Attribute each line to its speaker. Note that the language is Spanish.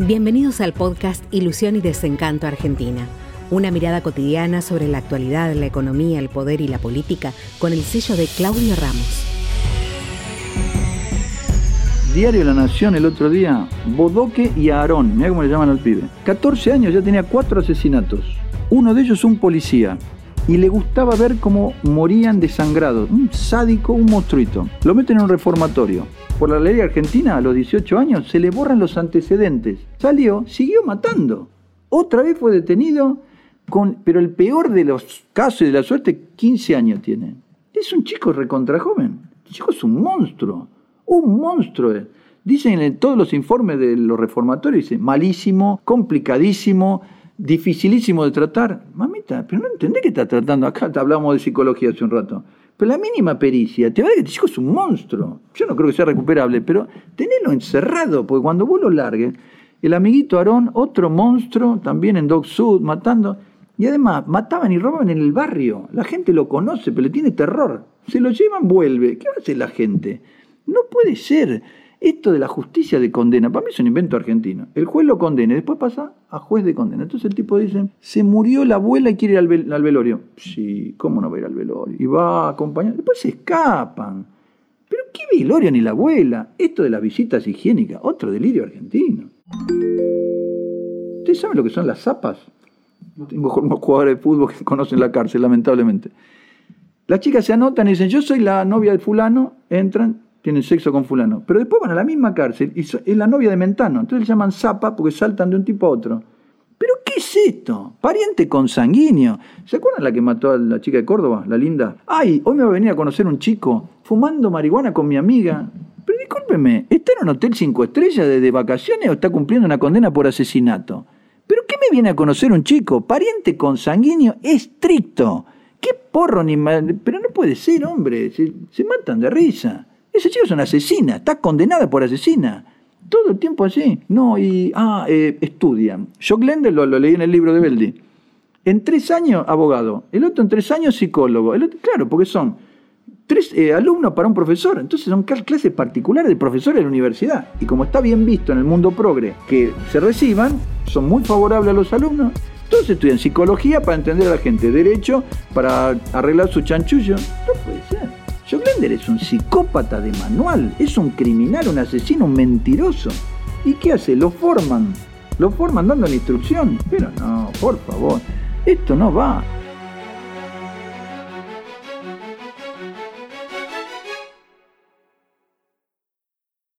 Speaker 1: Bienvenidos al podcast Ilusión y Desencanto Argentina. Una mirada cotidiana sobre la actualidad, la economía, el poder y la política con el sello de Claudio Ramos.
Speaker 2: Diario La Nación el otro día, Bodoque y Aarón, mira cómo le llaman al pibe. 14 años, ya tenía cuatro asesinatos. Uno de ellos un policía. Y le gustaba ver cómo morían desangrados. Un sádico, un monstruito. Lo meten en un reformatorio por la ley argentina a los 18 años se le borran los antecedentes. Salió, siguió matando. Otra vez fue detenido, pero el peor de los casos y de la suerte, 15 años tiene. Es un chico recontra joven. El chico es un monstruo. Un monstruo. Dicen en todos los informes de los reformatorios, malísimo, complicadísimo, dificilísimo de tratar. Mamita, pero no entendés que está tratando acá. Hablamos de psicología hace un rato. Pero la mínima pericia, te va a decir que tu hijo es un monstruo. Yo no creo que sea recuperable, pero tenelo encerrado, porque cuando vos lo largues, el amiguito Aarón, otro monstruo, también en Dog Sud, matando. Y además, mataban y robaban en el barrio. La gente lo conoce, pero le tiene terror. Se lo llevan, vuelve. ¿Qué hace la gente? No puede ser. Esto de la justicia de condena, para mí es un invento argentino. El juez lo condena y después pasa a juez de condena. Entonces el tipo dice, se murió la abuela y quiere ir al, velorio. Sí, ¿cómo no va a ir al velorio? Y va a acompañar. Después se escapan. Pero qué velorio ni la abuela. Esto de las visitas higiénicas, otro delirio argentino. ¿Ustedes saben lo que son las zapas? Tengo jugadores de fútbol que conocen la cárcel, lamentablemente. Las chicas se anotan y dicen, yo soy la novia del fulano, entran, tienen sexo con fulano. Pero después van a la misma cárcel y es la novia de Mentano. Entonces le llaman zapa porque saltan de un tipo a otro. ¿Pero qué es esto? Pariente consanguíneo. ¿Se acuerdan la que mató a la chica de Córdoba, la linda? Ay, hoy me va a venir a conocer un chico fumando marihuana con mi amiga. Pero discúlpeme, ¿está en un hotel cinco estrellas de, vacaciones o está cumpliendo una condena por asesinato? ¿Pero qué me viene a conocer un chico? Pariente consanguíneo estricto. ¿Qué porro ni Pero no puede ser, hombre. se matan de risa. Ese chico es una asesina, está condenada por asesina. Todo el tiempo así. No, y. Ah, eh, estudian. Yo Glender lo, leí en el libro de Beldi. En tres años, abogado. El otro en tres años, psicólogo. El otro, claro, porque son tres eh, alumnos para un profesor. Entonces son clases particulares de profesores de la universidad. Y como está bien visto en el mundo progre que se reciban, son muy favorables a los alumnos. Entonces estudian psicología para entender a la gente, derecho para arreglar su chanchullo. Es un psicópata de manual, es un criminal, un asesino, un mentiroso. ¿Y qué hace? Lo forman, lo forman dando la instrucción. Pero no, por favor, esto no va.